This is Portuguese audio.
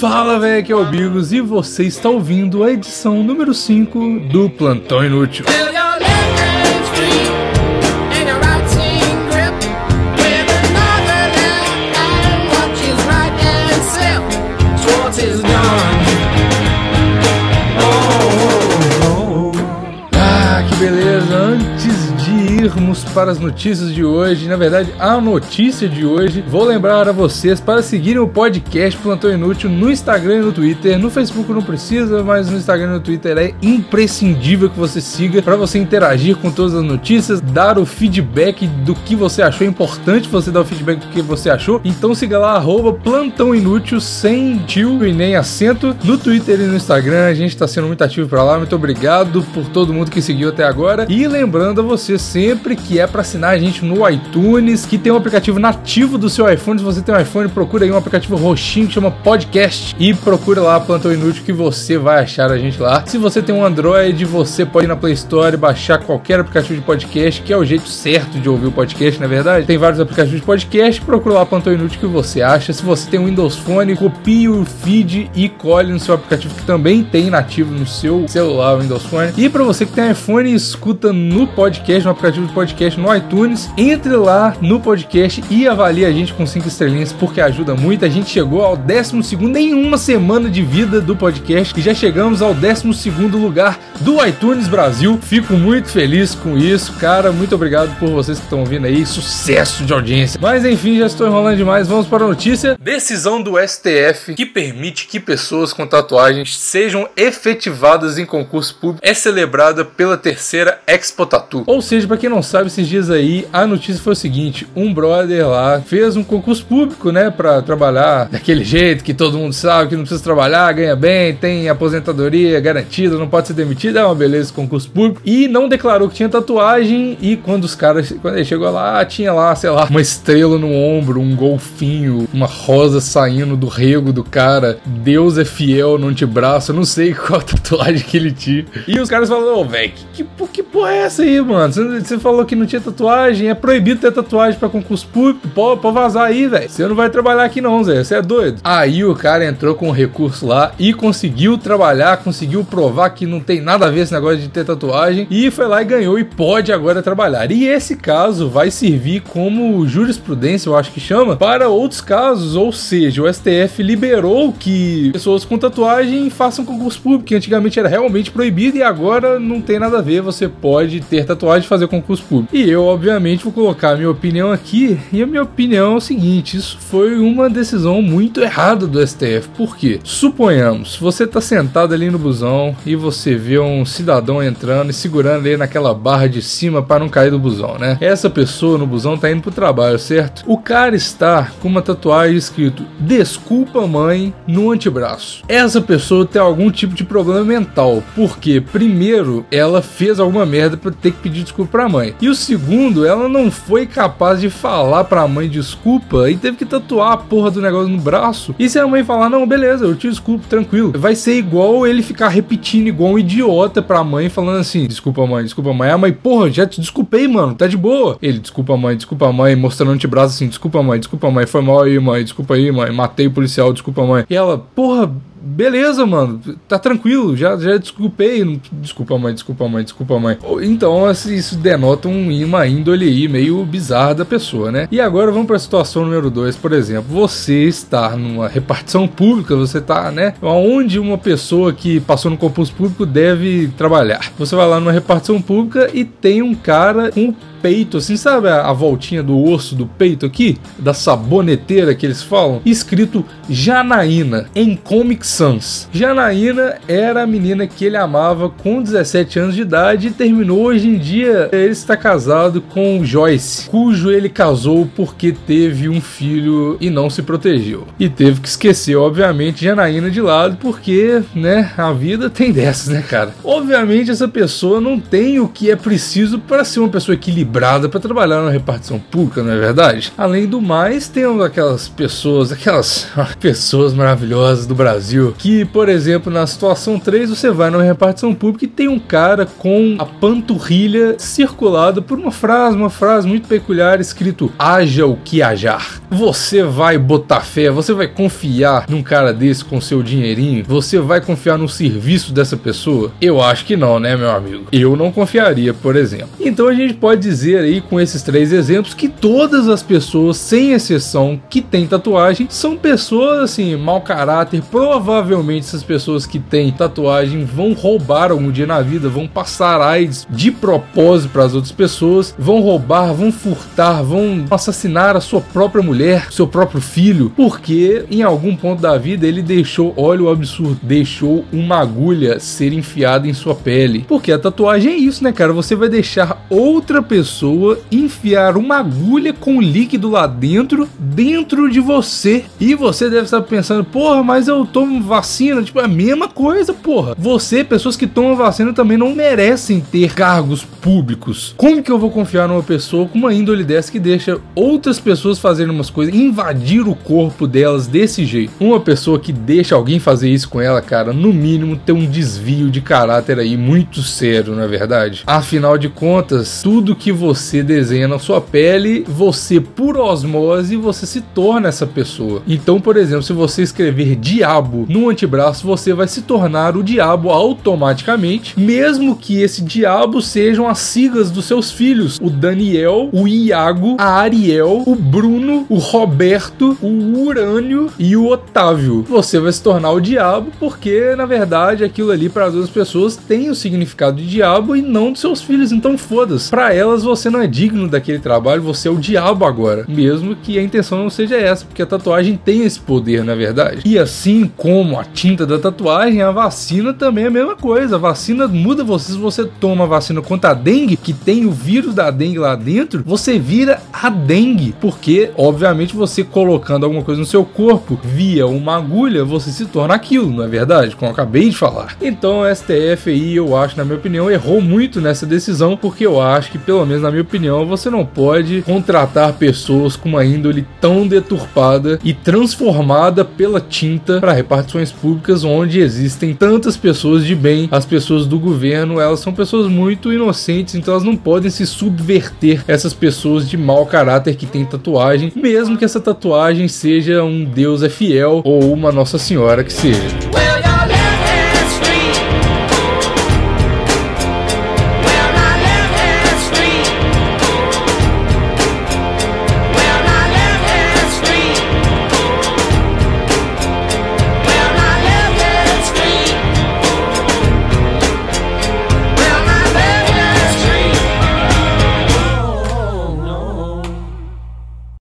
Fala, velho, aqui é o Bigos e você está ouvindo a edição número 5 do Plantão Inútil. Your irmos para as notícias de hoje, na verdade, a notícia de hoje, vou lembrar a vocês para seguirem o podcast Plantão Inútil no Instagram e no Twitter. No Facebook não precisa, mas no Instagram e no Twitter é imprescindível que você siga para você interagir com todas as notícias, dar o feedback do que você achou. É importante você dar o feedback do que você achou. Então siga lá, arroba Plantão Inútil, sem tio e nem acento, no Twitter e no Instagram. A gente está sendo muito ativo para lá. Muito obrigado por todo mundo que seguiu até agora. E lembrando a você sempre que é para assinar a gente no iTunes, que tem um aplicativo nativo do seu iPhone. Se você tem um iPhone, procura aí um aplicativo roxinho que chama Podcast e procura lá Plantão Inútil que você vai achar a gente lá. Se você tem um Android, você pode ir na Play Store e baixar qualquer aplicativo de podcast, que é o jeito certo de ouvir o podcast, na verdade. Tem vários aplicativos de podcast, procura lá Plantão Inútil que você acha. Se você tem um Windows Phone, copie o feed e colhe no seu aplicativo que também tem nativo no seu celular, Windows Phone. E para você que tem iPhone escuta no podcast, no aplicativo de podcast no iTunes, entre lá no podcast e avalie a gente com 5 estrelinhas, porque ajuda muito. A gente chegou ao 12 em uma semana de vida do podcast e já chegamos ao 12 lugar do iTunes Brasil. Fico muito feliz com isso, cara. Muito obrigado por vocês que estão ouvindo aí. Sucesso de audiência. Mas enfim, já estou enrolando demais. Vamos para a notícia. Decisão do STF que permite que pessoas com tatuagens sejam efetivadas em concurso público é celebrada pela terceira Expo Tatu. Ou seja, para quem não sabe, esses dias aí a notícia foi o seguinte: um brother lá fez um concurso público, né, para trabalhar daquele jeito que todo mundo sabe que não precisa trabalhar, ganha bem, tem aposentadoria garantida, não pode ser demitido, é uma beleza esse concurso público e não declarou que tinha tatuagem e quando os caras, quando ele chegou lá, tinha lá, sei lá, uma estrela no ombro, um golfinho, uma rosa saindo do rego do cara, Deus é fiel no antebraço, eu não sei qual tatuagem que ele tinha. E os caras falaram, ô, velho, que, que, que porra é essa aí, mano? Você falou que não tinha tatuagem, é proibido ter tatuagem pra concurso público, pode, pode vazar aí, velho. Você não vai trabalhar aqui não, Zé, você é doido. Aí o cara entrou com um recurso lá e conseguiu trabalhar, conseguiu provar que não tem nada a ver esse negócio de ter tatuagem e foi lá e ganhou e pode agora trabalhar. E esse caso vai servir como jurisprudência, eu acho que chama, para outros casos, ou seja, o STF liberou que pessoas com tatuagem façam concurso público, que antigamente era realmente proibido e agora não tem nada a ver, você pode ter tatuagem e fazer concurso público. E eu, obviamente, vou colocar a minha opinião aqui, e a minha opinião é o seguinte, isso foi uma decisão muito errada do STF. Por quê? Suponhamos, você tá sentado ali no busão e você vê um cidadão entrando e segurando ele naquela barra de cima para não cair do busão, né? Essa pessoa no busão tá indo pro trabalho, certo? O cara está com uma tatuagem escrito Desculpa mãe no antebraço. Essa pessoa tem algum tipo de problema mental, porque primeiro ela fez alguma merda para ter que pedir desculpa pra mãe. E o segundo, ela não foi capaz de falar pra mãe desculpa e teve que tatuar a porra do negócio no braço. E se a mãe falar, não, beleza, eu te desculpo, tranquilo. Vai ser igual ele ficar repetindo igual um idiota pra mãe, falando assim: desculpa, mãe, desculpa, mãe. A mãe, porra, já te desculpei, mano, tá de boa. Ele, desculpa, mãe, desculpa, mãe, mostrando o antebraço assim: desculpa, mãe, desculpa, mãe, foi mal aí, mãe, desculpa aí, mãe, matei o policial, desculpa, mãe. E ela, porra, beleza, mano, tá tranquilo, já, já desculpei, desculpa mãe, desculpa mãe, desculpa mãe. Então assim, isso denota um, uma índole aí meio bizarra da pessoa, né? E agora vamos pra situação número 2, por exemplo, você está numa repartição pública, você tá, né, onde uma pessoa que passou no concurso público deve trabalhar. Você vai lá numa repartição pública e tem um cara com peito, assim, sabe a, a voltinha do osso do peito aqui? Da saboneteira que eles falam? Escrito Janaína, em Comic Sans. Janaína era a menina que ele amava com 17 anos de idade e terminou hoje em dia. Ele está casado com Joyce, cujo ele casou porque teve um filho e não se protegeu. E teve que esquecer, obviamente, Janaína de lado, porque, né, a vida tem dessas, né, cara? Obviamente, essa pessoa não tem o que é preciso para ser uma pessoa equilibrada para trabalhar na repartição pública, não é verdade? Além do mais, temos aquelas pessoas, aquelas pessoas maravilhosas do Brasil, que, por exemplo, na situação 3, você vai numa repartição pública e tem um cara com a panturrilha circulada por uma frase, uma frase muito peculiar escrito haja o que hajar. Você vai botar fé, você vai confiar num cara desse com seu dinheirinho? Você vai confiar no serviço dessa pessoa? Eu acho que não, né, meu amigo? Eu não confiaria, por exemplo. Então a gente pode dizer aí com esses três exemplos que todas as pessoas, sem exceção, que têm tatuagem são pessoas assim, mau caráter. Provavelmente essas pessoas que têm tatuagem vão roubar algum dia na vida, vão passar AIDS de propósito para as outras pessoas, vão roubar, vão furtar, vão assassinar a sua própria mulher, seu próprio filho, porque em algum ponto da vida ele deixou, olha o absurdo, deixou uma agulha ser enfiada em sua pele. Porque a tatuagem é isso, né, cara? Você vai deixar outra pessoa enfiar uma agulha com líquido lá dentro, dentro de você. E você deve estar pensando, porra, mas eu tomo vacina. Tipo, é a mesma coisa, porra. Você, pessoas que tomam vacina, também não merecem ter cargos públicos. Como que eu vou confiar numa pessoa com uma índole dessa que deixa outras pessoas fazendo umas coisas, invadir o corpo delas desse jeito? Uma pessoa que deixa alguém fazer isso com ela, cara, no mínimo tem um desvio de caráter aí muito sério, não é verdade? Afinal de contas, tudo que você desenha na sua pele, você, por osmose, você se torna essa pessoa. Então, por exemplo, se você escrever diabo no antebraço, você vai se tornar o diabo automaticamente, mesmo que esse diabo sejam as siglas dos seus filhos: o Daniel, o Iago, a Ariel, o Bruno, o Roberto, o Urânio e o Otávio. Você vai se tornar o diabo porque, na verdade, aquilo ali para as outras pessoas tem o significado de diabo e não dos seus filhos. Então, foda-se. Para elas, você não é digno daquele trabalho, você é o diabo agora. Mesmo que a intenção não seja essa, porque a tatuagem tem esse poder, na verdade. E assim como a tinta da tatuagem, a vacina também é a mesma coisa. A vacina muda você. Se você toma a vacina contra a dengue, que tem o vírus da dengue lá dentro, você vira a dengue. Porque, obviamente, você colocando alguma coisa no seu corpo via uma agulha, você se torna aquilo, não é verdade? Como eu acabei de falar. Então, o STF aí, eu acho, na minha opinião, errou muito nessa decisão, porque eu acho que, pelo menos na minha opinião, você não pode contratar pessoas com uma índole tão deturpada e transformada pela tinta para repartições públicas onde existem tantas pessoas de bem. As pessoas do governo, elas são pessoas muito inocentes, então elas não podem se subverter essas pessoas de mau caráter que têm tatuagem, mesmo que essa tatuagem seja um Deus é fiel ou uma Nossa Senhora que seja.